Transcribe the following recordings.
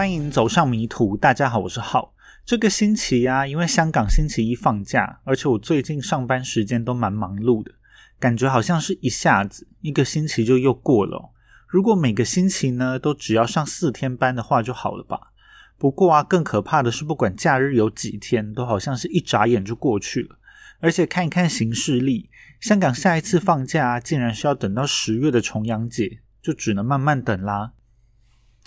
欢迎走上迷途。大家好，我是浩。这个星期呀，因为香港星期一放假，而且我最近上班时间都蛮忙碌的，感觉好像是一下子一个星期就又过了。如果每个星期呢都只要上四天班的话就好了吧？不过啊，更可怕的是，不管假日有几天，都好像是一眨眼就过去了。而且看一看行事历，香港下一次放假竟然是要等到十月的重阳节，就只能慢慢等啦。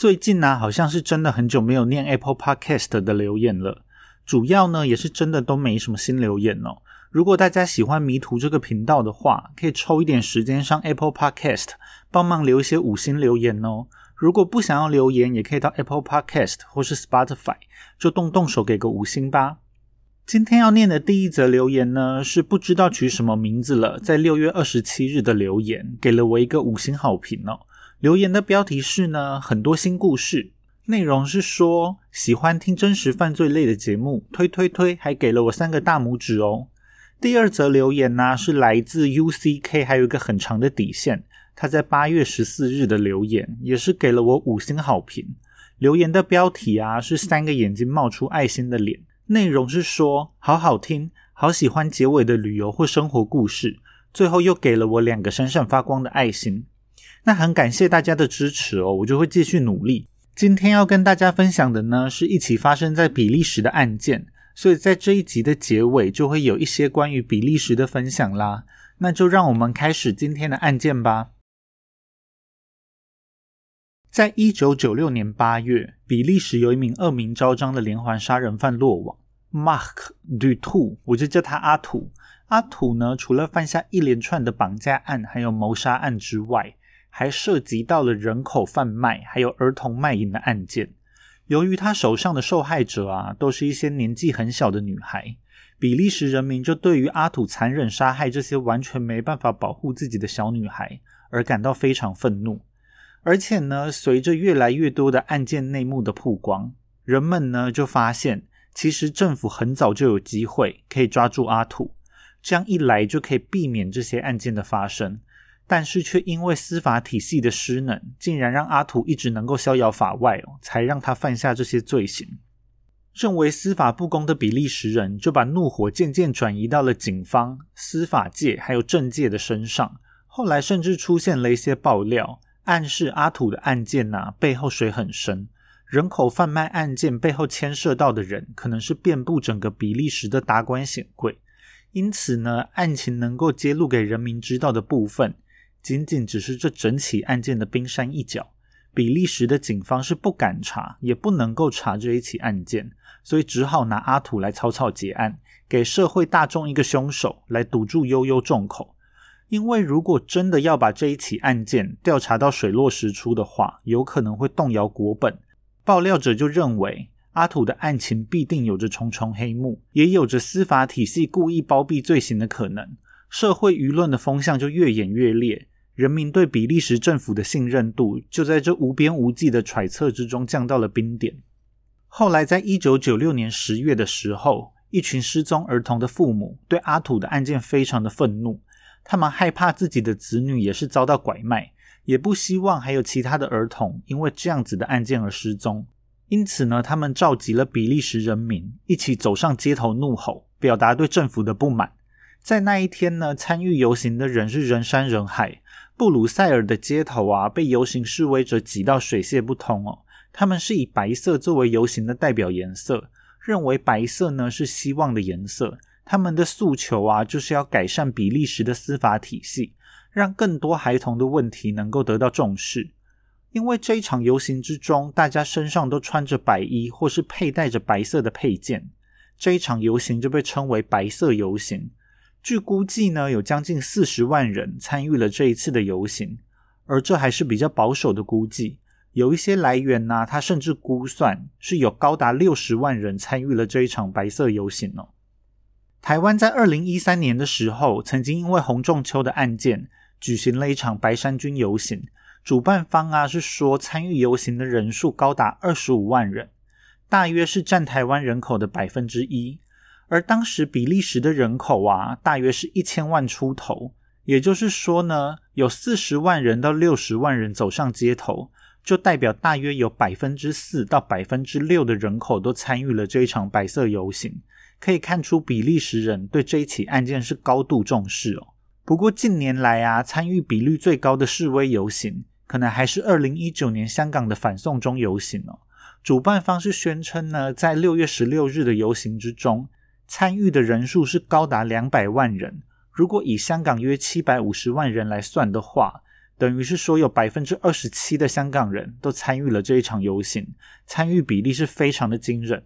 最近呢，好像是真的很久没有念 Apple Podcast 的留言了。主要呢，也是真的都没什么新留言哦。如果大家喜欢迷途这个频道的话，可以抽一点时间上 Apple Podcast 帮忙留一些五星留言哦。如果不想要留言，也可以到 Apple Podcast 或是 Spotify 就动动手给个五星吧。今天要念的第一则留言呢，是不知道取什么名字了，在六月二十七日的留言，给了我一个五星好评哦。留言的标题是呢，很多新故事，内容是说喜欢听真实犯罪类的节目，推推推，还给了我三个大拇指哦。第二则留言呢是来自 UCK，还有一个很长的底线，他在八月十四日的留言也是给了我五星好评。留言的标题啊是三个眼睛冒出爱心的脸，内容是说好好听，好喜欢结尾的旅游或生活故事，最后又给了我两个闪闪发光的爱心。那很感谢大家的支持哦，我就会继续努力。今天要跟大家分享的呢，是一起发生在比利时的案件，所以在这一集的结尾就会有一些关于比利时的分享啦。那就让我们开始今天的案件吧。在一九九六年八月，比利时有一名恶名昭彰的连环杀人犯落网，Mark Dutu，我就叫他阿土。阿土呢，除了犯下一连串的绑架案还有谋杀案之外，还涉及到了人口贩卖，还有儿童卖淫的案件。由于他手上的受害者啊，都是一些年纪很小的女孩，比利时人民就对于阿土残忍杀害这些完全没办法保护自己的小女孩而感到非常愤怒。而且呢，随着越来越多的案件内幕的曝光，人们呢就发现，其实政府很早就有机会可以抓住阿土，这样一来就可以避免这些案件的发生。但是却因为司法体系的失能，竟然让阿土一直能够逍遥法外哦，才让他犯下这些罪行。认为司法不公的比利时人就把怒火渐渐转移到了警方、司法界还有政界的身上。后来甚至出现了一些爆料，暗示阿土的案件呐背后水很深，人口贩卖案件背后牵涉到的人可能是遍布整个比利时的达官显贵。因此呢，案情能够揭露给人民知道的部分。仅仅只是这整起案件的冰山一角，比利时的警方是不敢查，也不能够查这一起案件，所以只好拿阿土来草草结案，给社会大众一个凶手来堵住悠悠众口。因为如果真的要把这一起案件调查到水落石出的话，有可能会动摇国本。爆料者就认为阿土的案情必定有着重重黑幕，也有着司法体系故意包庇罪行的可能，社会舆论的风向就越演越烈。人民对比利时政府的信任度就在这无边无际的揣测之中降到了冰点。后来，在一九九六年十月的时候，一群失踪儿童的父母对阿土的案件非常的愤怒，他们害怕自己的子女也是遭到拐卖，也不希望还有其他的儿童因为这样子的案件而失踪。因此呢，他们召集了比利时人民一起走上街头怒吼，表达对政府的不满。在那一天呢，参与游行的人是人山人海。布鲁塞尔的街头啊，被游行示威者挤到水泄不通哦。他们是以白色作为游行的代表颜色，认为白色呢是希望的颜色。他们的诉求啊，就是要改善比利时的司法体系，让更多孩童的问题能够得到重视。因为这一场游行之中，大家身上都穿着白衣，或是佩戴着白色的配件，这一场游行就被称为白色游行。据估计呢，有将近四十万人参与了这一次的游行，而这还是比较保守的估计。有一些来源呢，他甚至估算是有高达六十万人参与了这一场白色游行哦。台湾在二零一三年的时候，曾经因为洪仲秋的案件举行了一场白衫军游行，主办方啊是说参与游行的人数高达二十五万人，大约是占台湾人口的百分之一。而当时比利时的人口啊，大约是一千万出头，也就是说呢，有四十万人到六十万人走上街头，就代表大约有百分之四到百分之六的人口都参与了这一场白色游行。可以看出，比利时人对这一起案件是高度重视哦。不过近年来啊，参与比率最高的示威游行，可能还是二零一九年香港的反送中游行哦。主办方是宣称呢，在六月十六日的游行之中，参与的人数是高达两百万人。如果以香港约七百五十万人来算的话，等于是说有百分之二十七的香港人都参与了这一场游行，参与比例是非常的惊人。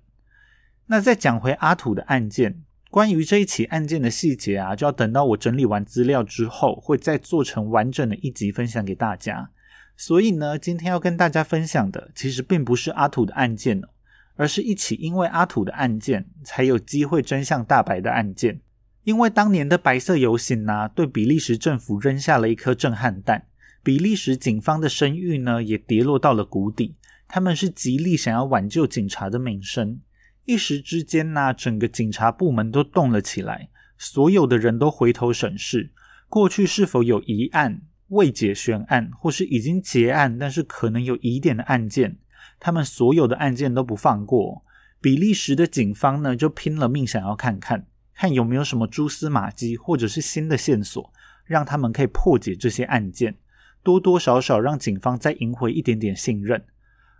那再讲回阿土的案件，关于这一起案件的细节啊，就要等到我整理完资料之后，会再做成完整的一集分享给大家。所以呢，今天要跟大家分享的，其实并不是阿土的案件哦，而是一起因为阿土的案件才有机会真相大白的案件。因为当年的白色游行呢，对比利时政府扔下了一颗震撼弹，比利时警方的声誉呢，也跌落到了谷底。他们是极力想要挽救警察的名声。一时之间呢，整个警察部门都动了起来，所有的人都回头审视过去是否有疑案、未解悬案，或是已经结案但是可能有疑点的案件。他们所有的案件都不放过。比利时的警方呢，就拼了命想要看看，看有没有什么蛛丝马迹，或者是新的线索，让他们可以破解这些案件，多多少少让警方再赢回一点点信任。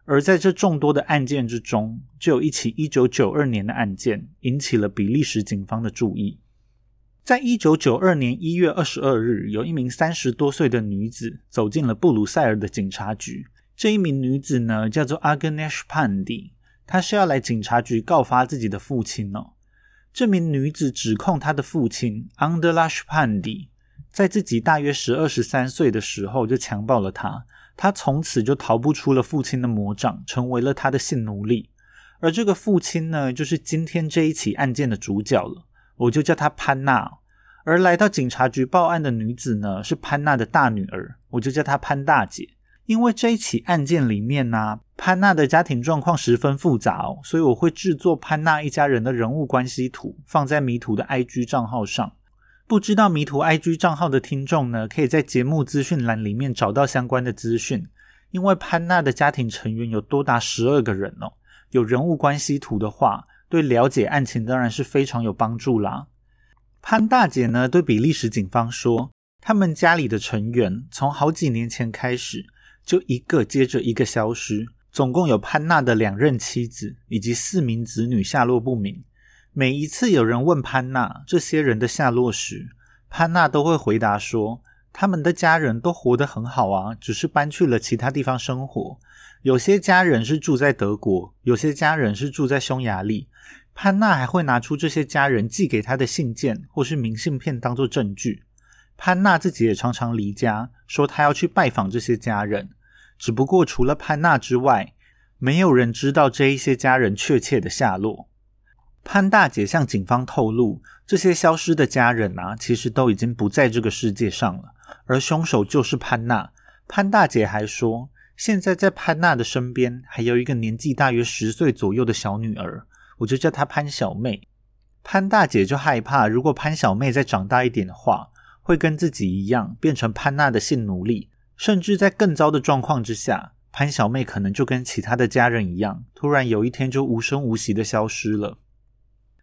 而在这众多的案件之中，就有一起一九九二年的案件引起了比利时警方的注意。在一九九二年一月二十二日，有一名三十多岁的女子走进了布鲁塞尔的警察局。这一名女子呢，叫做 Agnes Pandy，她是要来警察局告发自己的父亲哦。这名女子指控她的父亲 Andras Pandy 在自己大约十二十三岁的时候就强暴了她。她从此就逃不出了父亲的魔掌，成为了他的性奴隶。而这个父亲呢，就是今天这一起案件的主角了。我就叫她潘娜。而来到警察局报案的女子呢，是潘娜的大女儿，我就叫她潘大姐。因为这一起案件里面呢，潘娜的家庭状况十分复杂哦，所以我会制作潘娜一家人的人物关系图，放在迷途的 IG 账号上。不知道迷途 IG 账号的听众呢，可以在节目资讯栏里面找到相关的资讯。因为潘娜的家庭成员有多达十二个人哦，有人物关系图的话，对了解案情当然是非常有帮助啦。潘大姐呢，对比利时警方说，他们家里的成员从好几年前开始，就一个接着一个消失，总共有潘娜的两任妻子以及四名子女下落不明。每一次有人问潘娜这些人的下落时，潘娜都会回答说：“他们的家人都活得很好啊，只是搬去了其他地方生活。有些家人是住在德国，有些家人是住在匈牙利。”潘娜还会拿出这些家人寄给她的信件或是明信片当做证据。潘娜自己也常常离家，说她要去拜访这些家人。只不过除了潘娜之外，没有人知道这一些家人确切的下落。潘大姐向警方透露，这些消失的家人啊，其实都已经不在这个世界上了，而凶手就是潘娜。潘大姐还说，现在在潘娜的身边还有一个年纪大约十岁左右的小女儿，我就叫她潘小妹。潘大姐就害怕，如果潘小妹再长大一点的话，会跟自己一样变成潘娜的性奴隶，甚至在更糟的状况之下，潘小妹可能就跟其他的家人一样，突然有一天就无声无息的消失了。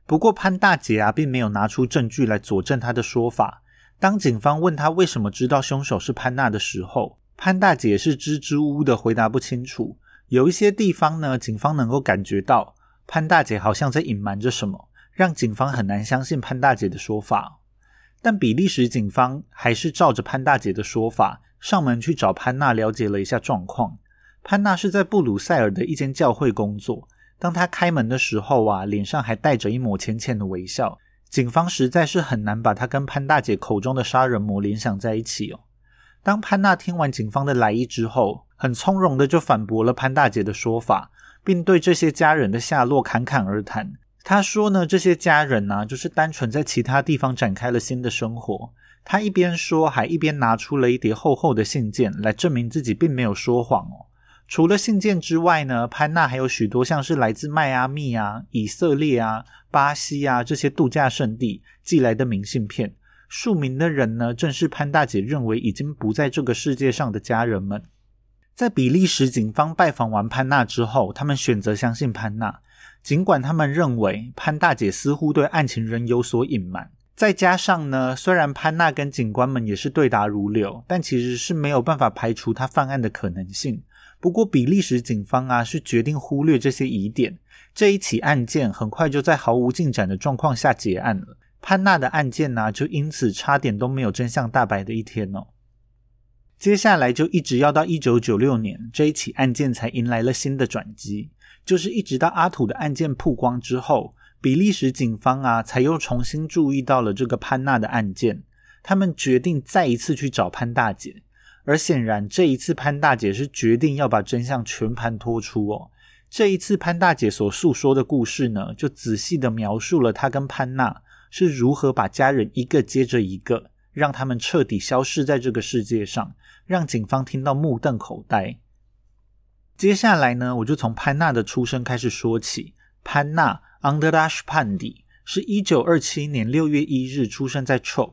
不过潘大姐啊，并没有拿出证据来佐证她的说法。当警方问她为什么知道凶手是潘娜的时候，潘大姐是支支吾吾的回答不清楚。有一些地方呢，警方能够感觉到潘大姐好像在隐瞒着什么，让警方很难相信潘大姐的说法。但比利时警方还是照着潘大姐的说法上门去找潘娜，了解了一下状况。潘娜是在布鲁塞尔的一间教会工作。当她开门的时候啊，脸上还带着一抹浅浅的微笑。警方实在是很难把她跟潘大姐口中的杀人魔联想在一起哦。当潘娜听完警方的来意之后，很从容的就反驳了潘大姐的说法，并对这些家人的下落侃侃而谈。他说呢，这些家人呢，就是单纯在其他地方展开了新的生活。他一边说，还一边拿出了一叠厚厚的信件来证明自己并没有说谎哦。除了信件之外呢，潘娜还有许多像是来自迈阿密啊、以色列啊、巴西啊这些度假胜地寄来的明信片。署名的人呢，正是潘大姐认为已经不在这个世界上的家人们。在比利时警方拜访完潘娜之后，他们选择相信潘娜，尽管他们认为潘大姐似乎对案情仍有所隐瞒。再加上呢，虽然潘娜跟警官们也是对答如流，但其实是没有办法排除她犯案的可能性。不过，比利时警方啊是决定忽略这些疑点，这一起案件很快就在毫无进展的状况下结案了。潘娜的案件呢，就因此差点都没有真相大白的一天哦。接下来就一直要到一九九六年，这一起案件才迎来了新的转机。就是一直到阿土的案件曝光之后，比利时警方啊才又重新注意到了这个潘娜的案件。他们决定再一次去找潘大姐，而显然这一次潘大姐是决定要把真相全盘托出哦。这一次潘大姐所诉说的故事呢，就仔细的描述了她跟潘娜是如何把家人一个接着一个，让他们彻底消失在这个世界上。让警方听到目瞪口呆。接下来呢，我就从潘娜的出生开始说起。潘娜 Andras Pandi 是一九二七年六月一日出生在 Trop。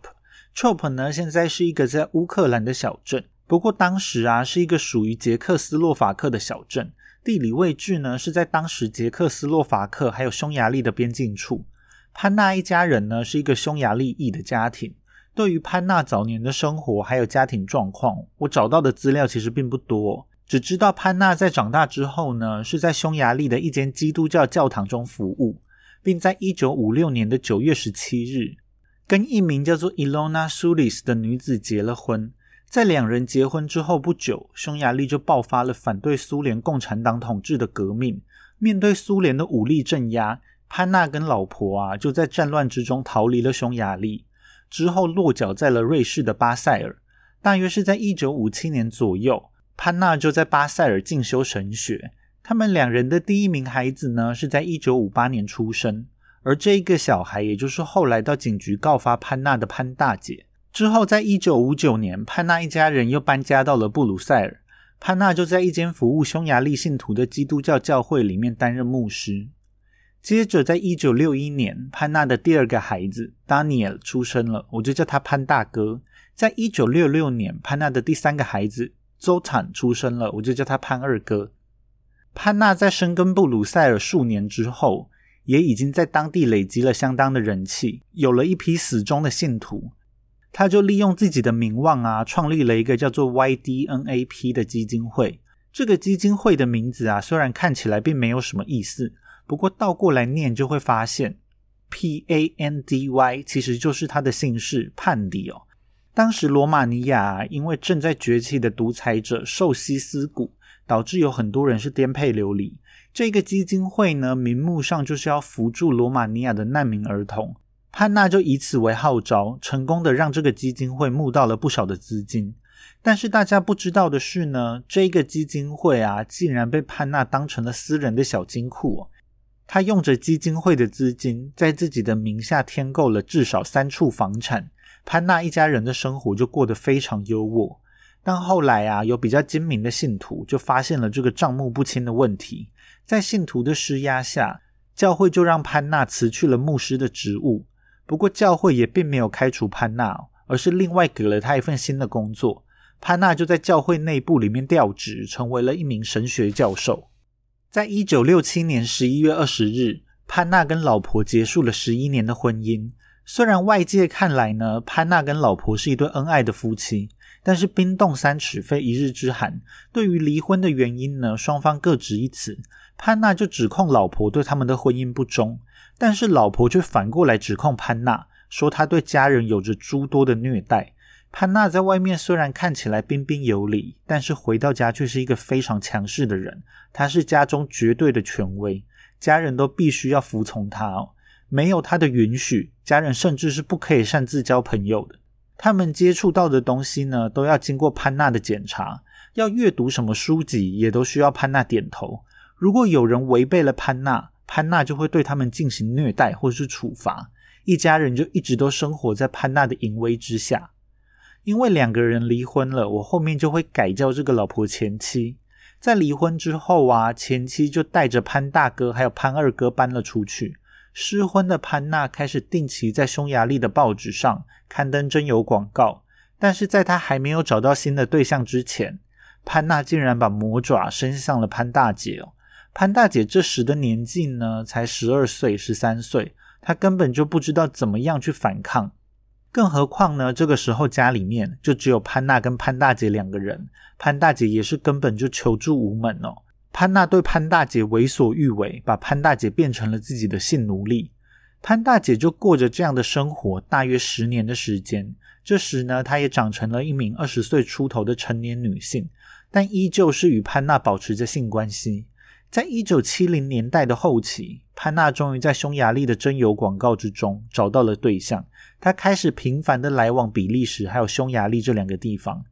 Trop 呢，现在是一个在乌克兰的小镇，不过当时啊，是一个属于捷克斯洛伐克的小镇。地理位置呢，是在当时捷克斯洛伐克还有匈牙利的边境处。潘娜一家人呢，是一个匈牙利裔的家庭。对于潘娜早年的生活还有家庭状况，我找到的资料其实并不多，只知道潘娜在长大之后呢，是在匈牙利的一间基督教教堂中服务，并在一九五六年的九月十七日，跟一名叫做 Ilona Sulis 的女子结了婚。在两人结婚之后不久，匈牙利就爆发了反对苏联共产党统治的革命。面对苏联的武力镇压，潘娜跟老婆啊就在战乱之中逃离了匈牙利。之后落脚在了瑞士的巴塞尔，大约是在一九五七年左右，潘娜就在巴塞尔进修神学。他们两人的第一名孩子呢，是在一九五八年出生，而这一个小孩，也就是后来到警局告发潘娜的潘大姐。之后，在一九五九年，潘娜一家人又搬家到了布鲁塞尔，潘娜就在一间服务匈牙利信徒的基督教教会里面担任牧师。接着，在一九六一年，潘娜的第二个孩子 Daniel 出生了，我就叫他潘大哥。在一九六六年，潘娜的第三个孩子周坦出生了，我就叫他潘二哥。潘娜在生根布鲁塞尔数年之后，也已经在当地累积了相当的人气，有了一批死忠的信徒。他就利用自己的名望啊，创立了一个叫做 YDNAP 的基金会。这个基金会的名字啊，虽然看起来并没有什么意思。不过倒过来念就会发现，P A N D Y 其实就是他的姓氏潘迪哦。当时罗马尼亚因为正在崛起的独裁者受西斯古，导致有很多人是颠沛流离。这个基金会呢，名目上就是要扶助罗马尼亚的难民儿童。潘娜就以此为号召，成功的让这个基金会募到了不少的资金。但是大家不知道的是呢，这个基金会啊，竟然被潘娜当成了私人的小金库。他用着基金会的资金，在自己的名下添购了至少三处房产，潘娜一家人的生活就过得非常优渥。但后来啊，有比较精明的信徒就发现了这个账目不清的问题，在信徒的施压下，教会就让潘娜辞去了牧师的职务。不过教会也并没有开除潘娜，而是另外给了他一份新的工作。潘娜就在教会内部里面调职，成为了一名神学教授。在一九六七年十一月二十日，潘娜跟老婆结束了十一年的婚姻。虽然外界看来呢，潘娜跟老婆是一对恩爱的夫妻，但是冰冻三尺非一日之寒。对于离婚的原因呢，双方各执一词。潘娜就指控老婆对他们的婚姻不忠，但是老婆却反过来指控潘娜，说她对家人有着诸多的虐待。潘娜在外面虽然看起来彬彬有礼，但是回到家却是一个非常强势的人。她是家中绝对的权威，家人都必须要服从她哦。没有他的允许，家人甚至是不可以擅自交朋友的。他们接触到的东西呢，都要经过潘娜的检查。要阅读什么书籍，也都需要潘娜点头。如果有人违背了潘娜，潘娜就会对他们进行虐待或是处罚。一家人就一直都生活在潘娜的淫威之下。因为两个人离婚了，我后面就会改叫这个老婆前妻。在离婚之后啊，前妻就带着潘大哥还有潘二哥搬了出去。失婚的潘娜开始定期在匈牙利的报纸上刊登征友广告。但是在她还没有找到新的对象之前，潘娜竟然把魔爪伸向了潘大姐。潘大姐这时的年纪呢，才十二岁、十三岁，她根本就不知道怎么样去反抗。更何况呢，这个时候家里面就只有潘娜跟潘大姐两个人，潘大姐也是根本就求助无门哦。潘娜对潘大姐为所欲为，把潘大姐变成了自己的性奴隶。潘大姐就过着这样的生活，大约十年的时间。这时呢，她也长成了一名二十岁出头的成年女性，但依旧是与潘娜保持着性关系。在一九七零年代的后期，潘娜终于在匈牙利的征友广告之中找到了对象。她开始频繁的来往比利时还有匈牙利这两个地方。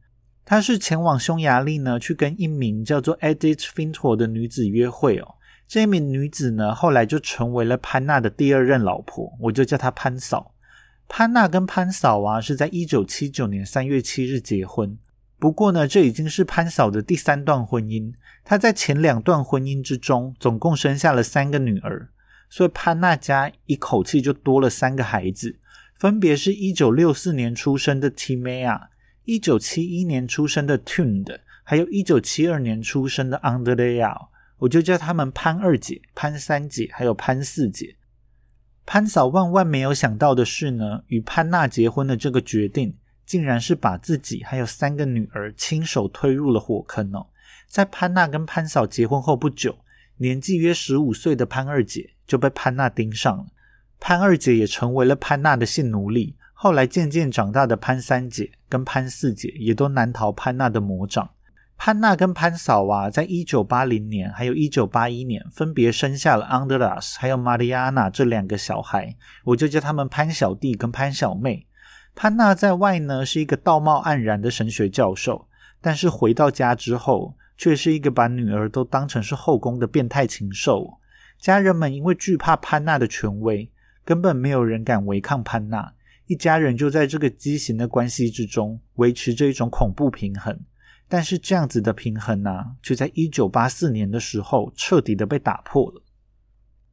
她是前往匈牙利呢，去跟一名叫做 Edith Fintor 的女子约会哦。这名女子呢，后来就成为了潘娜的第二任老婆，我就叫她潘嫂。潘娜跟潘嫂啊，是在一九七九年三月七日结婚。不过呢，这已经是潘嫂的第三段婚姻。她在前两段婚姻之中，总共生下了三个女儿，所以潘娜家一口气就多了三个孩子，分别是一九六四年出生的 Timea，一九七一年出生的 Tund，还有一九七二年出生的 Andrea。我就叫他们潘二姐、潘三姐，还有潘四姐。潘嫂万万没有想到的是呢，与潘娜结婚的这个决定。竟然是把自己还有三个女儿亲手推入了火坑哦！在潘娜跟潘嫂结婚后不久，年纪约十五岁的潘二姐就被潘娜盯上了，潘二姐也成为了潘娜的性奴隶。后来渐渐长大的潘三姐跟潘四姐也都难逃潘娜的魔掌。潘娜跟潘嫂啊，在一九八零年还有一九八一年分别生下了安德拉斯还有玛丽亚娜这两个小孩，我就叫他们潘小弟跟潘小妹。潘娜在外呢是一个道貌岸然的神学教授，但是回到家之后，却是一个把女儿都当成是后宫的变态禽兽。家人们因为惧怕潘娜的权威，根本没有人敢违抗潘娜。一家人就在这个畸形的关系之中维持着一种恐怖平衡。但是这样子的平衡呢，却在一九八四年的时候彻底的被打破了。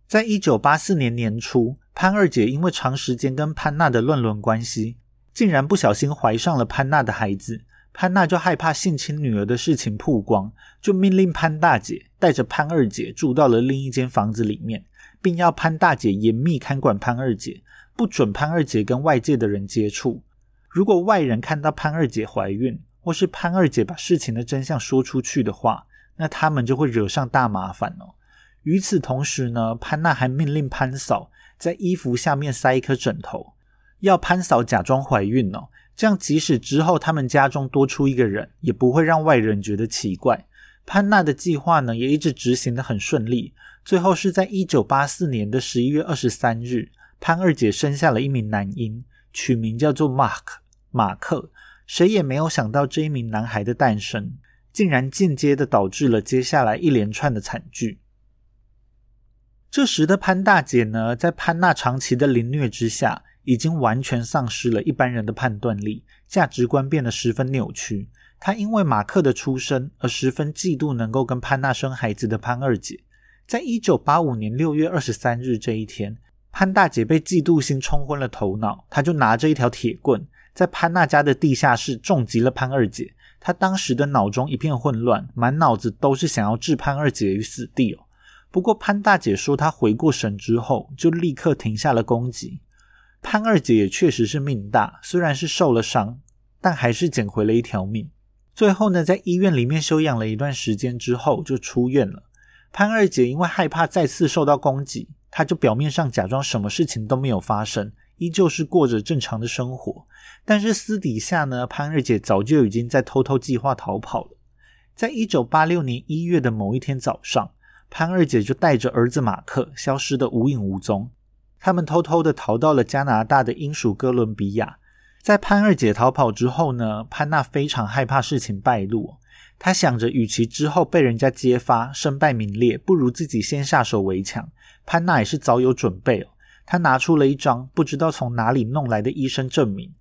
在一九八四年年初，潘二姐因为长时间跟潘娜的乱伦关系。竟然不小心怀上了潘娜的孩子，潘娜就害怕性侵女儿的事情曝光，就命令潘大姐带着潘二姐住到了另一间房子里面，并要潘大姐严密看管潘二姐，不准潘二姐跟外界的人接触。如果外人看到潘二姐怀孕，或是潘二姐把事情的真相说出去的话，那他们就会惹上大麻烦哦。与此同时呢，潘娜还命令潘嫂在衣服下面塞一颗枕头。要潘嫂假装怀孕哦，这样即使之后他们家中多出一个人，也不会让外人觉得奇怪。潘娜的计划呢，也一直执行的很顺利。最后是在一九八四年的十一月二十三日，潘二姐生下了一名男婴，取名叫做 Mark 马克。谁也没有想到这一名男孩的诞生，竟然间接的导致了接下来一连串的惨剧。这时的潘大姐呢，在潘娜长期的凌虐之下。已经完全丧失了一般人的判断力，价值观变得十分扭曲。她因为马克的出生而十分嫉妒能够跟潘娜生孩子的潘二姐。在一九八五年六月二十三日这一天，潘大姐被嫉妒心冲昏了头脑，她就拿着一条铁棍，在潘娜家的地下室重击了潘二姐。她当时的脑中一片混乱，满脑子都是想要置潘二姐于死地哦。不过潘大姐说，她回过神之后，就立刻停下了攻击。潘二姐也确实是命大，虽然是受了伤，但还是捡回了一条命。最后呢，在医院里面休养了一段时间之后，就出院了。潘二姐因为害怕再次受到攻击，他就表面上假装什么事情都没有发生，依旧是过着正常的生活。但是私底下呢，潘二姐早就已经在偷偷计划逃跑了。在一九八六年一月的某一天早上，潘二姐就带着儿子马克消失的无影无踪。他们偷偷的逃到了加拿大的英属哥伦比亚。在潘二姐逃跑之后呢，潘娜非常害怕事情败露。她想着，与其之后被人家揭发身败名裂，不如自己先下手为强。潘娜也是早有准备哦。她拿出了一张不知道从哪里弄来的医生证明，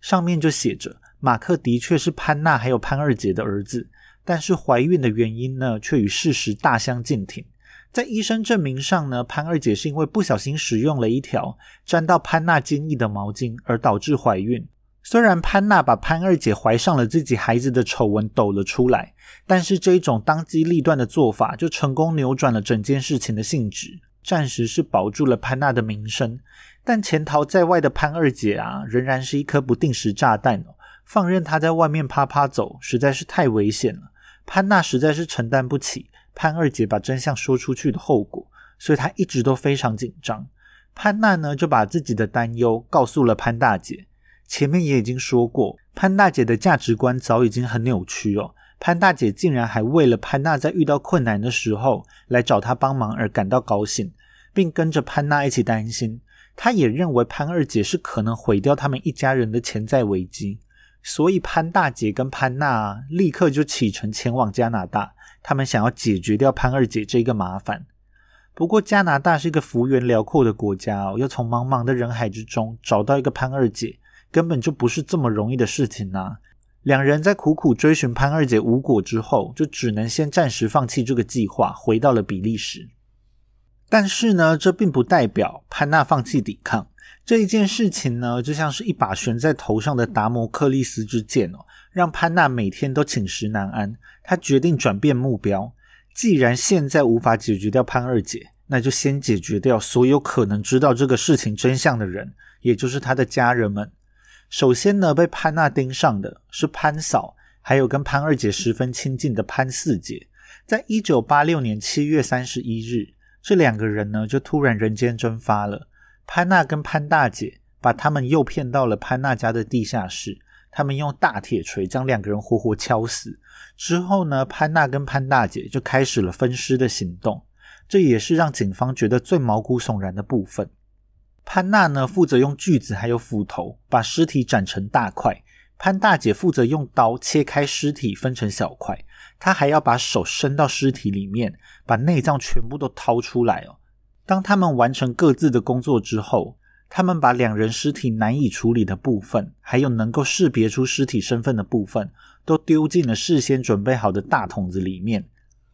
上面就写着：马克的确是潘娜还有潘二姐的儿子，但是怀孕的原因呢，却与事实大相径庭。在医生证明上呢，潘二姐是因为不小心使用了一条沾到潘娜精液的毛巾而导致怀孕，虽然潘娜把潘二姐怀上了自己孩子的丑闻抖了出来，但是这一种当机立断的做法，就成功扭转了整件事情的性质，暂时是保住了潘娜的名声。但潜逃在外的潘二姐啊，仍然是一颗不定时炸弹。放任她在外面啪啪走，实在是太危险了。潘娜实在是承担不起潘二姐把真相说出去的后果，所以她一直都非常紧张。潘娜呢，就把自己的担忧告诉了潘大姐。前面也已经说过，潘大姐的价值观早已经很扭曲哦。潘大姐竟然还为了潘娜在遇到困难的时候来找她帮忙而感到高兴，并跟着潘娜一起担心。她也认为潘二姐是可能毁掉他们一家人的潜在危机，所以潘大姐跟潘娜立刻就启程前往加拿大，他们想要解决掉潘二姐这个麻烦。不过加拿大是一个幅员辽阔的国家哦，要从茫茫的人海之中找到一个潘二姐。根本就不是这么容易的事情呐！两人在苦苦追寻潘二姐无果之后，就只能先暂时放弃这个计划，回到了比利时。但是呢，这并不代表潘娜放弃抵抗。这一件事情呢，就像是一把悬在头上的达摩克利斯之剑哦，让潘娜每天都寝食难安。她决定转变目标，既然现在无法解决掉潘二姐，那就先解决掉所有可能知道这个事情真相的人，也就是她的家人们。首先呢，被潘娜盯上的是潘嫂，还有跟潘二姐十分亲近的潘四姐。在一九八六年七月三十一日，这两个人呢就突然人间蒸发了。潘娜跟潘大姐把他们诱骗到了潘娜家的地下室，他们用大铁锤将两个人活活敲死。之后呢，潘娜跟潘大姐就开始了分尸的行动，这也是让警方觉得最毛骨悚然的部分。潘娜呢，负责用锯子还有斧头把尸体斩成大块；潘大姐负责用刀切开尸体分成小块。她还要把手伸到尸体里面，把内脏全部都掏出来哦。当他们完成各自的工作之后，他们把两人尸体难以处理的部分，还有能够识别出尸体身份的部分，都丢进了事先准备好的大桶子里面，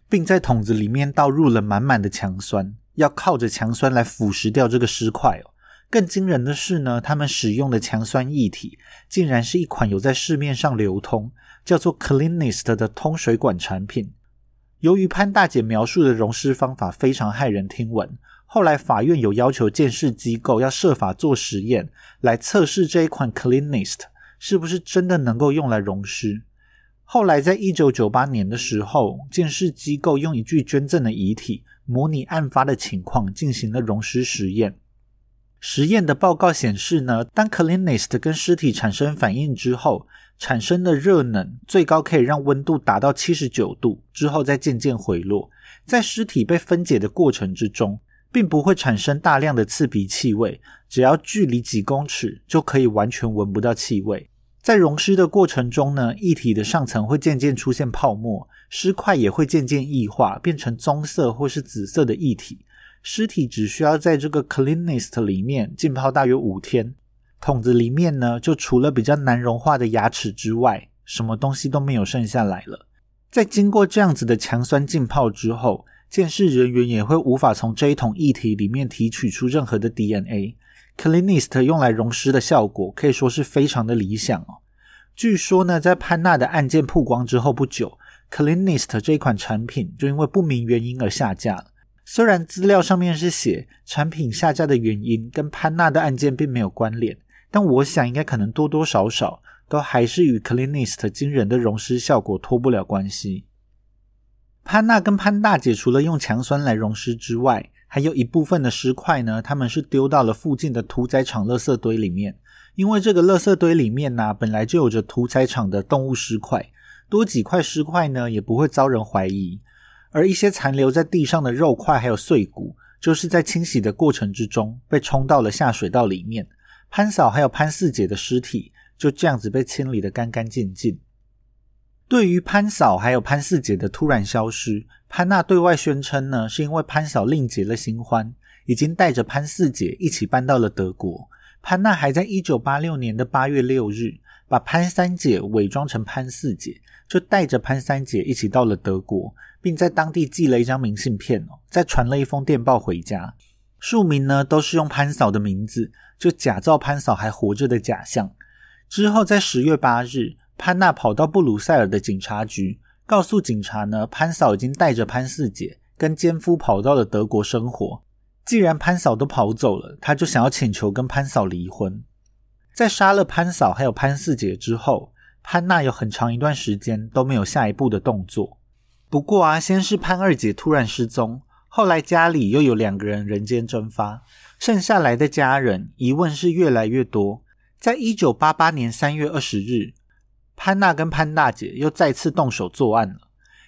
并在桶子里面倒入了满满的强酸，要靠着强酸来腐蚀掉这个尸块哦。更惊人的是呢，他们使用的强酸液体竟然是一款有在市面上流通、叫做 Cleanest 的通水管产品。由于潘大姐描述的溶尸方法非常骇人听闻，后来法院有要求鉴识机构要设法做实验，来测试这一款 Cleanest 是不是真的能够用来溶尸。后来在一九九八年的时候，鉴识机构用一具捐赠的遗体模拟案发的情况，进行了溶尸实验。实验的报告显示呢，当 Cleanest 跟尸体产生反应之后，产生的热能最高可以让温度达到七十九度，之后再渐渐回落。在尸体被分解的过程之中，并不会产生大量的刺鼻气味，只要距离几公尺就可以完全闻不到气味。在溶尸的过程中呢，液体的上层会渐渐出现泡沫，尸块也会渐渐异化，变成棕色或是紫色的液体。尸体只需要在这个 Cleanest 里面浸泡大约五天，桶子里面呢，就除了比较难融化的牙齿之外，什么东西都没有剩下来了。在经过这样子的强酸浸泡之后，鉴识人员也会无法从这一桶液体里面提取出任何的 DNA。Cleanest 用来溶尸的效果可以说是非常的理想哦。据说呢，在潘娜的案件曝光之后不久，Cleanest 这款产品就因为不明原因而下架了。虽然资料上面是写产品下架的原因跟潘娜的案件并没有关联，但我想应该可能多多少少都还是与 Cleanest 惊人的溶尸效果脱不了关系。潘娜跟潘大姐除了用强酸来溶尸之外，还有一部分的尸块呢，他们是丢到了附近的屠宰场垃圾堆里面，因为这个垃圾堆里面呢本来就有着屠宰场的动物尸块，多几块尸块呢也不会遭人怀疑。而一些残留在地上的肉块还有碎骨，就是在清洗的过程之中被冲到了下水道里面。潘嫂还有潘四姐的尸体就这样子被清理的干干净净。对于潘嫂还有潘四姐的突然消失，潘娜对外宣称呢，是因为潘嫂另结了新欢，已经带着潘四姐一起搬到了德国。潘娜还在一九八六年的八月六日，把潘三姐伪装成潘四姐，就带着潘三姐一起到了德国。并在当地寄了一张明信片哦，再传了一封电报回家，庶民呢都是用潘嫂的名字，就假造潘嫂还活着的假象。之后在十月八日，潘娜跑到布鲁塞尔的警察局，告诉警察呢，潘嫂已经带着潘四姐跟奸夫跑到了德国生活。既然潘嫂都跑走了，他就想要请求跟潘嫂离婚。在杀了潘嫂还有潘四姐之后，潘娜有很长一段时间都没有下一步的动作。不过啊，先是潘二姐突然失踪，后来家里又有两个人人间蒸发，剩下来的家人疑问是越来越多。在一九八八年三月二十日，潘娜跟潘大姐又再次动手作案了。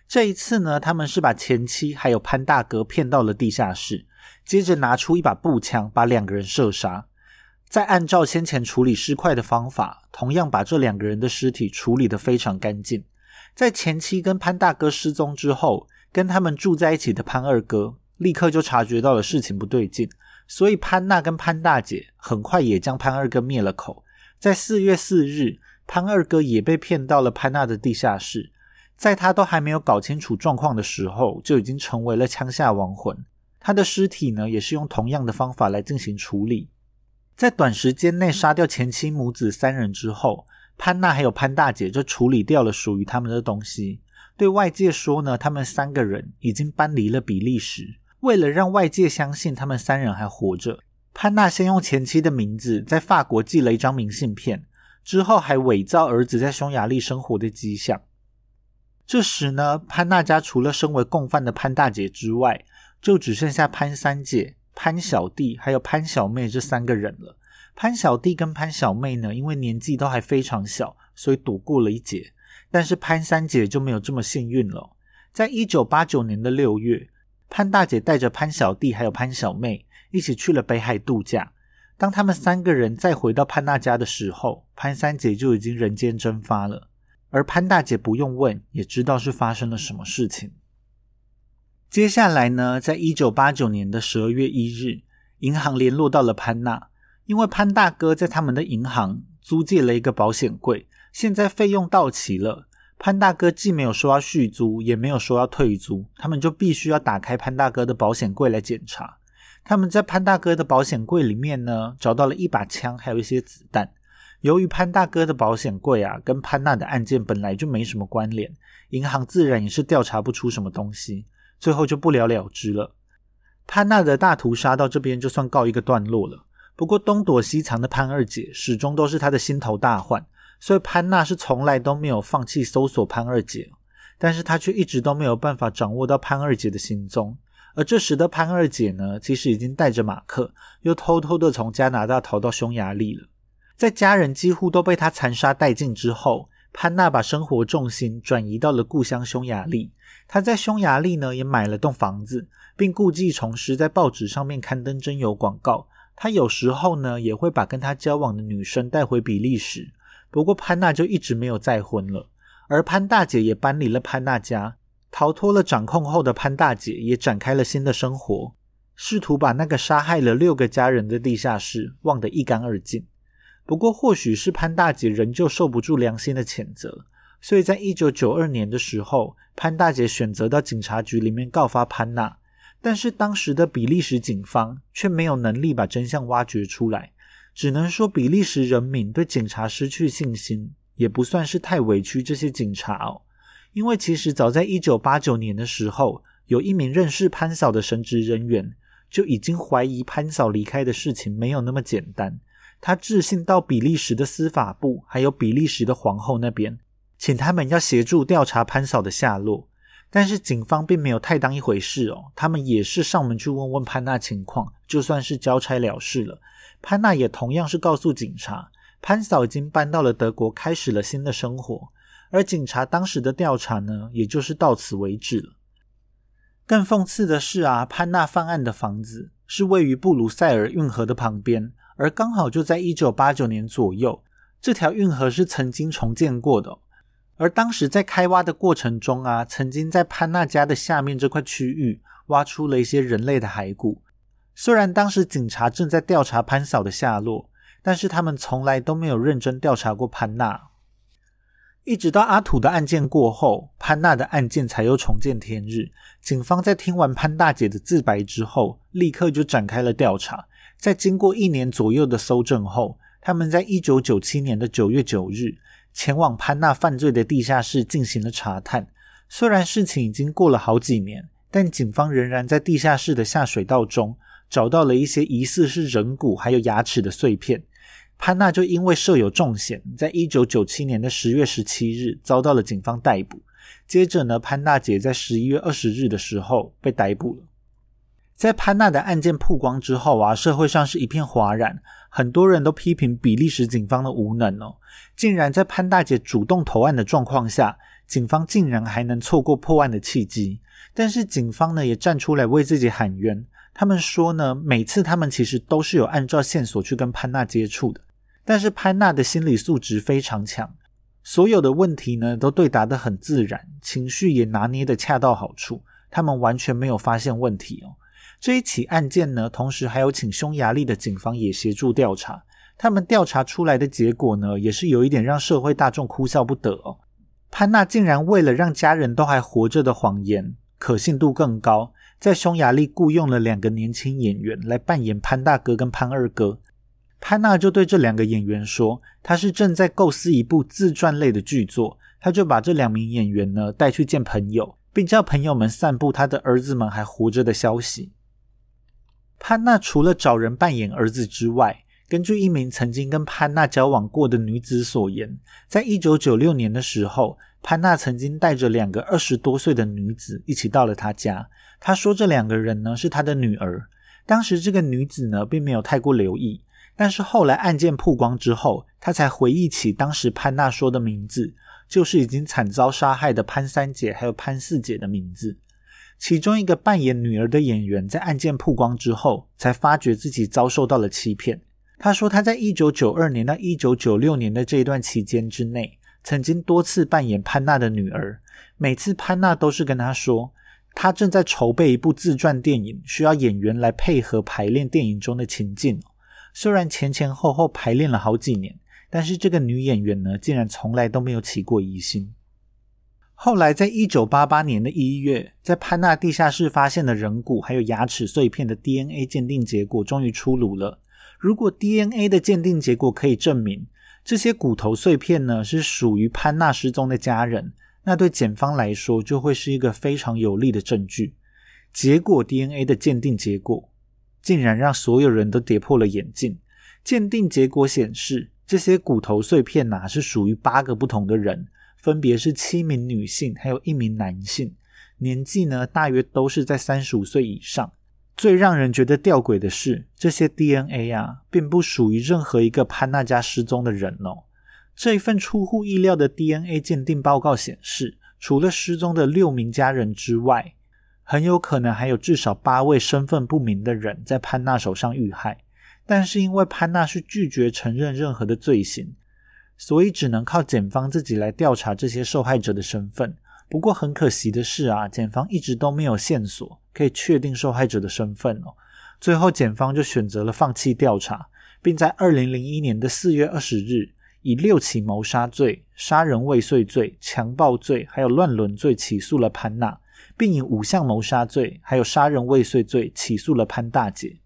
这一次呢，他们是把前妻还有潘大哥骗到了地下室，接着拿出一把步枪把两个人射杀，再按照先前处理尸块的方法，同样把这两个人的尸体处理得非常干净。在前妻跟潘大哥失踪之后，跟他们住在一起的潘二哥立刻就察觉到了事情不对劲，所以潘娜跟潘大姐很快也将潘二哥灭了口。在四月四日，潘二哥也被骗到了潘娜的地下室，在他都还没有搞清楚状况的时候，就已经成为了枪下亡魂。他的尸体呢，也是用同样的方法来进行处理，在短时间内杀掉前妻母子三人之后。潘娜还有潘大姐就处理掉了属于他们的东西，对外界说呢，他们三个人已经搬离了比利时。为了让外界相信他们三人还活着，潘娜先用前妻的名字在法国寄了一张明信片，之后还伪造儿子在匈牙利生活的迹象。这时呢，潘娜家除了身为共犯的潘大姐之外，就只剩下潘三姐、潘小弟还有潘小妹这三个人了。潘小弟跟潘小妹呢，因为年纪都还非常小，所以躲过了一劫。但是潘三姐就没有这么幸运了。在一九八九年的六月，潘大姐带着潘小弟还有潘小妹一起去了北海度假。当他们三个人再回到潘大家的时候，潘三姐就已经人间蒸发了。而潘大姐不用问也知道是发生了什么事情。接下来呢，在一九八九年的十二月一日，银行联络到了潘娜。因为潘大哥在他们的银行租借了一个保险柜，现在费用到期了。潘大哥既没有说要续租，也没有说要退租，他们就必须要打开潘大哥的保险柜来检查。他们在潘大哥的保险柜里面呢，找到了一把枪，还有一些子弹。由于潘大哥的保险柜啊，跟潘娜的案件本来就没什么关联，银行自然也是调查不出什么东西，最后就不了了之了。潘娜的大屠杀到这边就算告一个段落了。不过东躲西藏的潘二姐始终都是他的心头大患，所以潘娜是从来都没有放弃搜索潘二姐，但是他却一直都没有办法掌握到潘二姐的行踪。而这时的潘二姐呢，其实已经带着马克，又偷偷的从加拿大逃到匈牙利了。在家人几乎都被他残杀殆尽之后，潘娜把生活重心转移到了故乡匈牙利。她在匈牙利呢，也买了栋房子，并故技重施，在报纸上面刊登征友广告。他有时候呢，也会把跟他交往的女生带回比利时。不过潘娜就一直没有再婚了，而潘大姐也搬离了潘娜家，逃脱了掌控后的潘大姐也展开了新的生活，试图把那个杀害了六个家人的地下室忘得一干二净。不过或许是潘大姐仍旧受不住良心的谴责，所以在一九九二年的时候，潘大姐选择到警察局里面告发潘娜。但是当时的比利时警方却没有能力把真相挖掘出来，只能说比利时人民对警察失去信心，也不算是太委屈这些警察哦。因为其实早在一九八九年的时候，有一名认识潘嫂的神职人员就已经怀疑潘嫂离开的事情没有那么简单。他致信到比利时的司法部，还有比利时的皇后那边，请他们要协助调查潘嫂的下落。但是警方并没有太当一回事哦，他们也是上门去问问潘娜情况，就算是交差了事了。潘娜也同样是告诉警察，潘嫂已经搬到了德国，开始了新的生活。而警察当时的调查呢，也就是到此为止了。更讽刺的是啊，潘娜犯案的房子是位于布鲁塞尔运河的旁边，而刚好就在一九八九年左右，这条运河是曾经重建过的。而当时在开挖的过程中啊，曾经在潘娜家的下面这块区域挖出了一些人类的骸骨。虽然当时警察正在调查潘嫂的下落，但是他们从来都没有认真调查过潘娜。一直到阿土的案件过后，潘娜的案件才又重见天日。警方在听完潘大姐的自白之后，立刻就展开了调查。在经过一年左右的搜证后，他们在一九九七年的九月九日前往潘娜犯罪的地下室进行了查探。虽然事情已经过了好几年，但警方仍然在地下室的下水道中找到了一些疑似是人骨还有牙齿的碎片。潘娜就因为设有重险，在一九九七年的十月十七日遭到了警方逮捕。接着呢，潘娜姐在十一月二十日的时候被逮捕了。在潘娜的案件曝光之后啊，社会上是一片哗然，很多人都批评比利时警方的无能哦，竟然在潘大姐主动投案的状况下。警方竟然还能错过破案的契机，但是警方呢也站出来为自己喊冤。他们说呢，每次他们其实都是有按照线索去跟潘娜接触的，但是潘娜的心理素质非常强，所有的问题呢都对答的很自然，情绪也拿捏的恰到好处，他们完全没有发现问题哦。这一起案件呢，同时还有请匈牙利的警方也协助调查，他们调查出来的结果呢，也是有一点让社会大众哭笑不得哦。潘娜竟然为了让家人都还活着的谎言可信度更高，在匈牙利雇佣了两个年轻演员来扮演潘大哥跟潘二哥。潘娜就对这两个演员说，他是正在构思一部自传类的剧作，他就把这两名演员呢带去见朋友，并叫朋友们散布他的儿子们还活着的消息。潘娜除了找人扮演儿子之外，根据一名曾经跟潘娜交往过的女子所言，在一九九六年的时候，潘娜曾经带着两个二十多岁的女子一起到了她家。她说这两个人呢是她的女儿。当时这个女子呢并没有太过留意，但是后来案件曝光之后，她才回忆起当时潘娜说的名字，就是已经惨遭杀害的潘三姐还有潘四姐的名字。其中一个扮演女儿的演员在案件曝光之后，才发觉自己遭受到了欺骗。他说，他在一九九二年到一九九六年的这一段期间之内，曾经多次扮演潘娜的女儿。每次潘娜都是跟他说，他正在筹备一部自传电影，需要演员来配合排练电影中的情境。虽然前前后后排练了好几年，但是这个女演员呢，竟然从来都没有起过疑心。后来，在一九八八年的一月，在潘娜地下室发现的人骨还有牙齿碎片的 DNA 鉴定结果终于出炉了。如果 DNA 的鉴定结果可以证明这些骨头碎片呢是属于潘娜失踪的家人，那对检方来说就会是一个非常有力的证据。结果 DNA 的鉴定结果竟然让所有人都跌破了眼镜。鉴定结果显示，这些骨头碎片呐是属于八个不同的人，分别是七名女性，还有一名男性，年纪呢大约都是在三十五岁以上。最让人觉得吊诡的是，这些 DNA 啊，并不属于任何一个潘娜家失踪的人哦。这一份出乎意料的 DNA 鉴定报告显示，除了失踪的六名家人之外，很有可能还有至少八位身份不明的人在潘娜手上遇害。但是因为潘娜是拒绝承认任何的罪行，所以只能靠检方自己来调查这些受害者的身份。不过很可惜的是啊，检方一直都没有线索可以确定受害者的身份哦。最后，检方就选择了放弃调查，并在二零零一年的四月二十日，以六起谋杀罪、杀人未遂罪、强暴罪还有乱伦罪起诉了潘娜，并以五项谋杀罪还有杀人未遂罪起诉了潘大姐。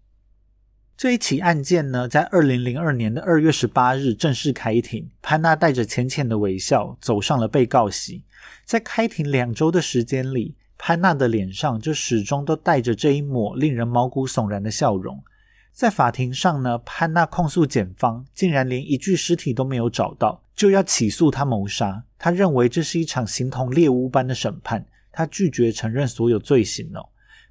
这一起案件呢，在二零零二年的二月十八日正式开庭，潘娜带着浅浅的微笑走上了被告席。在开庭两周的时间里，潘娜的脸上就始终都带着这一抹令人毛骨悚然的笑容。在法庭上呢，潘娜控诉检方竟然连一具尸体都没有找到，就要起诉他谋杀。他认为这是一场形同猎巫般的审判，他拒绝承认所有罪行哦。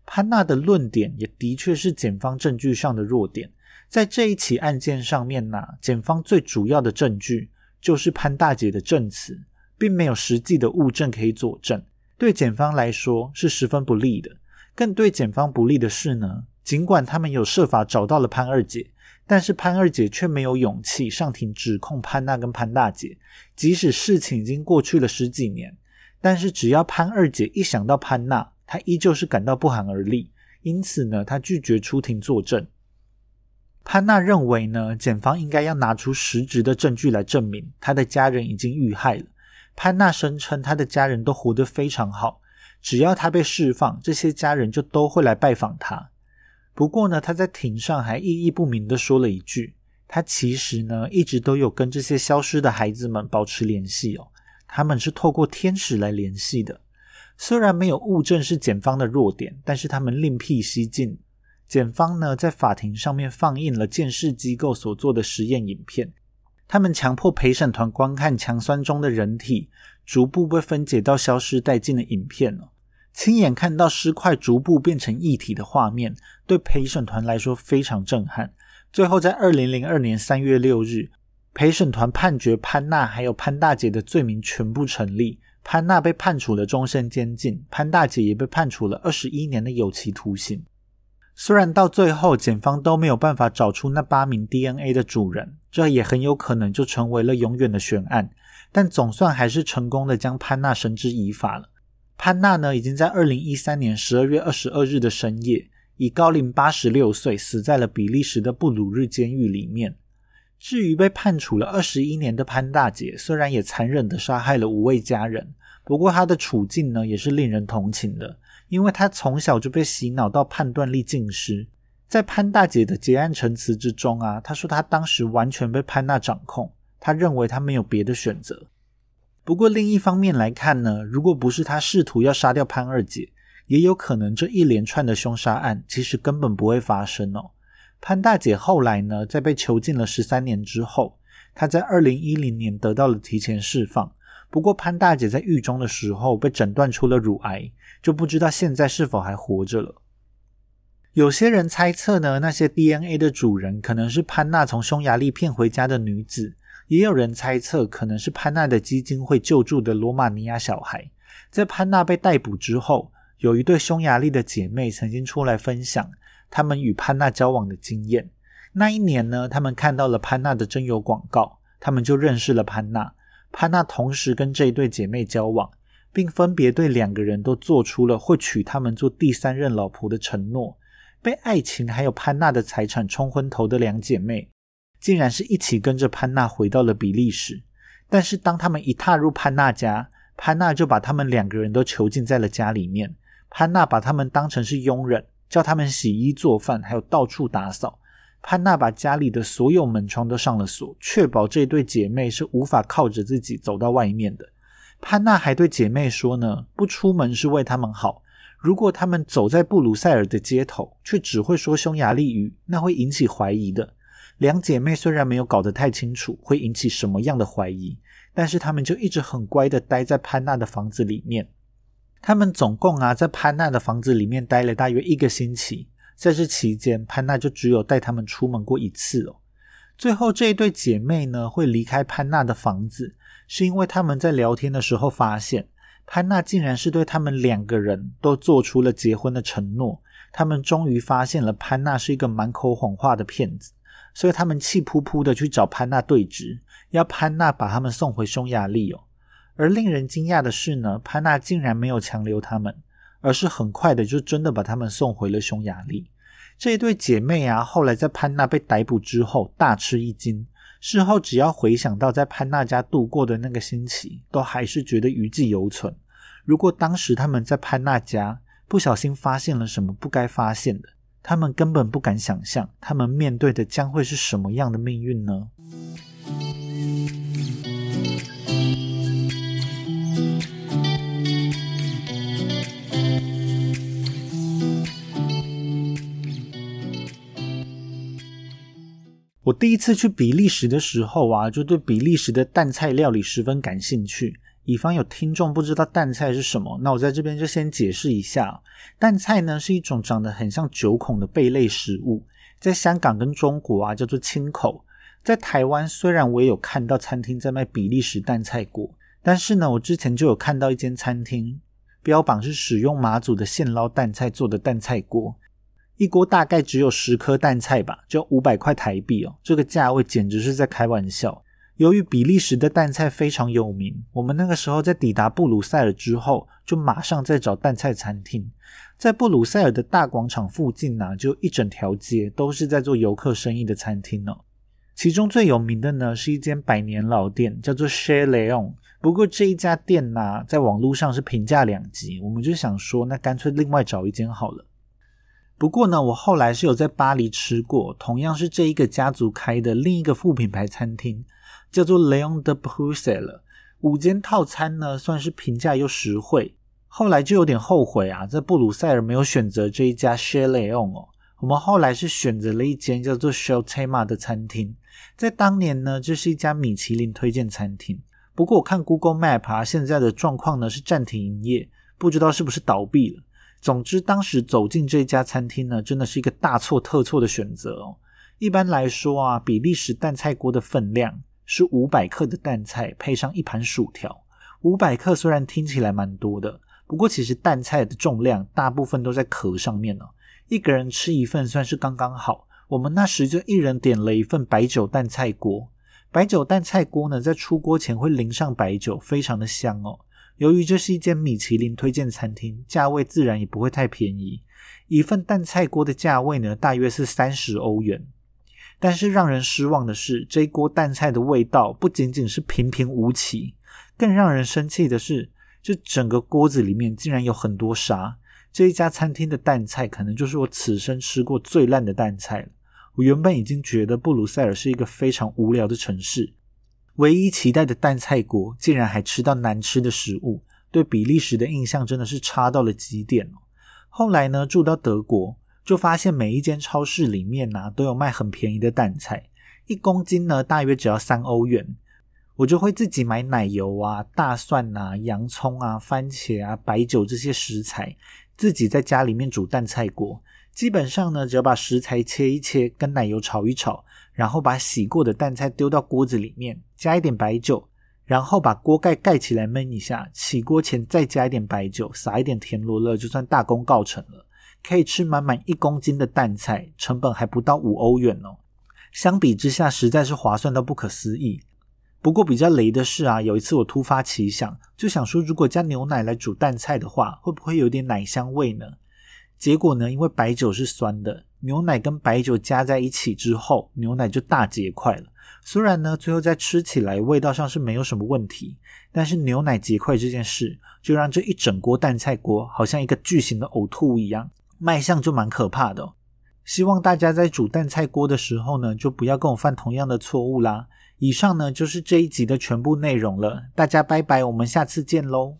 潘娜的论点也的确是检方证据上的弱点。在这一起案件上面呢，检方最主要的证据就是潘大姐的证词。并没有实际的物证可以佐证，对检方来说是十分不利的。更对检方不利的是呢，尽管他们有设法找到了潘二姐，但是潘二姐却没有勇气上庭指控潘娜跟潘大姐。即使事情已经过去了十几年，但是只要潘二姐一想到潘娜，他依旧是感到不寒而栗。因此呢，他拒绝出庭作证。潘娜认为呢，检方应该要拿出实质的证据来证明他的家人已经遇害了。潘娜声称，他的家人都活得非常好，只要他被释放，这些家人就都会来拜访他。不过呢，他在庭上还意义不明的说了一句：“他其实呢一直都有跟这些消失的孩子们保持联系哦。他们是透过天使来联系的。虽然没有物证是检方的弱点，但是他们另辟蹊径。检方呢在法庭上面放映了监视机构所做的实验影片，他们强迫陪审团观看强酸中的人体逐步被分解到消失殆尽的影片哦。亲眼看到尸块逐步变成液体的画面，对陪审团来说非常震撼。最后在二零零二年三月六日，陪审团判决潘娜还有潘大姐的罪名全部成立。潘娜被判处了终身监禁，潘大姐也被判处了二十一年的有期徒刑。虽然到最后检方都没有办法找出那八名 DNA 的主人，这也很有可能就成为了永远的悬案，但总算还是成功的将潘娜绳之以法了。潘娜呢，已经在二零一三年十二月二十二日的深夜，以高龄八十六岁死在了比利时的布鲁日监狱里面。至于被判处了二十一年的潘大姐，虽然也残忍的杀害了五位家人，不过她的处境呢也是令人同情的，因为她从小就被洗脑到判断力尽失。在潘大姐的结案陈词之中啊，她说她当时完全被潘娜掌控，她认为她没有别的选择。不过另一方面来看呢，如果不是她试图要杀掉潘二姐，也有可能这一连串的凶杀案其实根本不会发生哦。潘大姐后来呢，在被囚禁了十三年之后，她在二零一零年得到了提前释放。不过，潘大姐在狱中的时候被诊断出了乳癌，就不知道现在是否还活着了。有些人猜测呢，那些 DNA 的主人可能是潘娜从匈牙利骗回家的女子，也有人猜测可能是潘娜的基金会救助的罗马尼亚小孩。在潘娜被逮捕之后，有一对匈牙利的姐妹曾经出来分享。他们与潘娜交往的经验。那一年呢，他们看到了潘娜的征友广告，他们就认识了潘娜。潘娜同时跟这一对姐妹交往，并分别对两个人都做出了会娶他们做第三任老婆的承诺。被爱情还有潘娜的财产冲昏头的两姐妹，竟然是一起跟着潘娜回到了比利时。但是当他们一踏入潘娜家，潘娜就把他们两个人都囚禁在了家里面。潘娜把他们当成是佣人。叫他们洗衣做饭，还有到处打扫。潘娜把家里的所有门窗都上了锁，确保这对姐妹是无法靠着自己走到外面的。潘娜还对姐妹说呢：“不出门是为他们好。如果他们走在布鲁塞尔的街头，却只会说匈牙利语，那会引起怀疑的。”两姐妹虽然没有搞得太清楚会引起什么样的怀疑，但是她们就一直很乖的待在潘娜的房子里面。他们总共啊，在潘娜的房子里面待了大约一个星期。在这期间，潘娜就只有带他们出门过一次哦。最后，这一对姐妹呢，会离开潘娜的房子，是因为他们在聊天的时候发现，潘娜竟然是对他们两个人都做出了结婚的承诺。他们终于发现了潘娜是一个满口谎话的骗子，所以他们气扑扑的去找潘娜对质，要潘娜把他们送回匈牙利哦。而令人惊讶的是呢，潘娜竟然没有强留他们，而是很快的就真的把他们送回了匈牙利。这一对姐妹啊，后来在潘娜被逮捕之后大吃一惊，事后只要回想到在潘娜家度过的那个星期，都还是觉得余悸犹存。如果当时他们在潘娜家不小心发现了什么不该发现的，他们根本不敢想象，他们面对的将会是什么样的命运呢？我第一次去比利时的时候啊，就对比利时的淡菜料理十分感兴趣。以防有听众不知道淡菜是什么，那我在这边就先解释一下。淡菜呢是一种长得很像九孔的贝类食物，在香港跟中国啊叫做青口。在台湾虽然我也有看到餐厅在卖比利时淡菜锅，但是呢，我之前就有看到一间餐厅标榜是使用马祖的现捞淡菜做的淡菜锅。一锅大概只有十颗蛋菜吧，就五百块台币哦，这个价位简直是在开玩笑。由于比利时的蛋菜非常有名，我们那个时候在抵达布鲁塞尔之后，就马上在找蛋菜餐厅。在布鲁塞尔的大广场附近呢，就一整条街都是在做游客生意的餐厅哦。其中最有名的呢，是一间百年老店，叫做 s h e Leon。不过这一家店呢，在网络上是评价两极，我们就想说，那干脆另外找一间好了。不过呢，我后来是有在巴黎吃过，同样是这一个家族开的另一个副品牌餐厅，叫做 Leon de Bruxelles。五间套餐呢，算是平价又实惠。后来就有点后悔啊，在布鲁塞尔没有选择这一家 c h e Leon 哦。我们后来是选择了一间叫做 s h e l t e m a 的餐厅，在当年呢，这是一家米其林推荐餐厅。不过我看 Google Map 啊，现在的状况呢是暂停营业，不知道是不是倒闭了。总之，当时走进这家餐厅呢，真的是一个大错特错的选择哦。一般来说啊，比利时蛋菜锅的分量是五百克的蛋菜配上一盘薯条。五百克虽然听起来蛮多的，不过其实蛋菜的重量大部分都在壳上面呢。一个人吃一份算是刚刚好。我们那时就一人点了一份白酒蛋菜锅。白酒蛋菜锅呢，在出锅前会淋上白酒，非常的香哦。由于这是一间米其林推荐餐厅，价位自然也不会太便宜。一份蛋菜锅的价位呢，大约是三十欧元。但是让人失望的是，这一锅蛋菜的味道不仅仅是平平无奇，更让人生气的是，这整个锅子里面竟然有很多沙。这一家餐厅的蛋菜可能就是我此生吃过最烂的蛋菜了。我原本已经觉得布鲁塞尔是一个非常无聊的城市。唯一期待的蛋菜锅，竟然还吃到难吃的食物，对比利时的印象真的是差到了极点哦。后来呢，住到德国，就发现每一间超市里面呢，都有卖很便宜的蛋菜，一公斤呢大约只要三欧元。我就会自己买奶油啊、大蒜啊、洋葱啊、番茄啊、白酒这些食材，自己在家里面煮蛋菜锅。基本上呢，只要把食材切一切，跟奶油炒一炒。然后把洗过的蛋菜丢到锅子里面，加一点白酒，然后把锅盖盖起来焖一下。起锅前再加一点白酒，撒一点甜罗勒，就算大功告成了。可以吃满满一公斤的蛋菜，成本还不到五欧元哦。相比之下，实在是划算到不可思议。不过比较雷的是啊，有一次我突发奇想，就想说如果加牛奶来煮蛋菜的话，会不会有点奶香味呢？结果呢，因为白酒是酸的。牛奶跟白酒加在一起之后，牛奶就大结块了。虽然呢，最后在吃起来味道上是没有什么问题，但是牛奶结块这件事，就让这一整锅蛋菜锅好像一个巨型的呕吐一样，卖相就蛮可怕的。希望大家在煮蛋菜锅的时候呢，就不要跟我犯同样的错误啦。以上呢就是这一集的全部内容了，大家拜拜，我们下次见喽。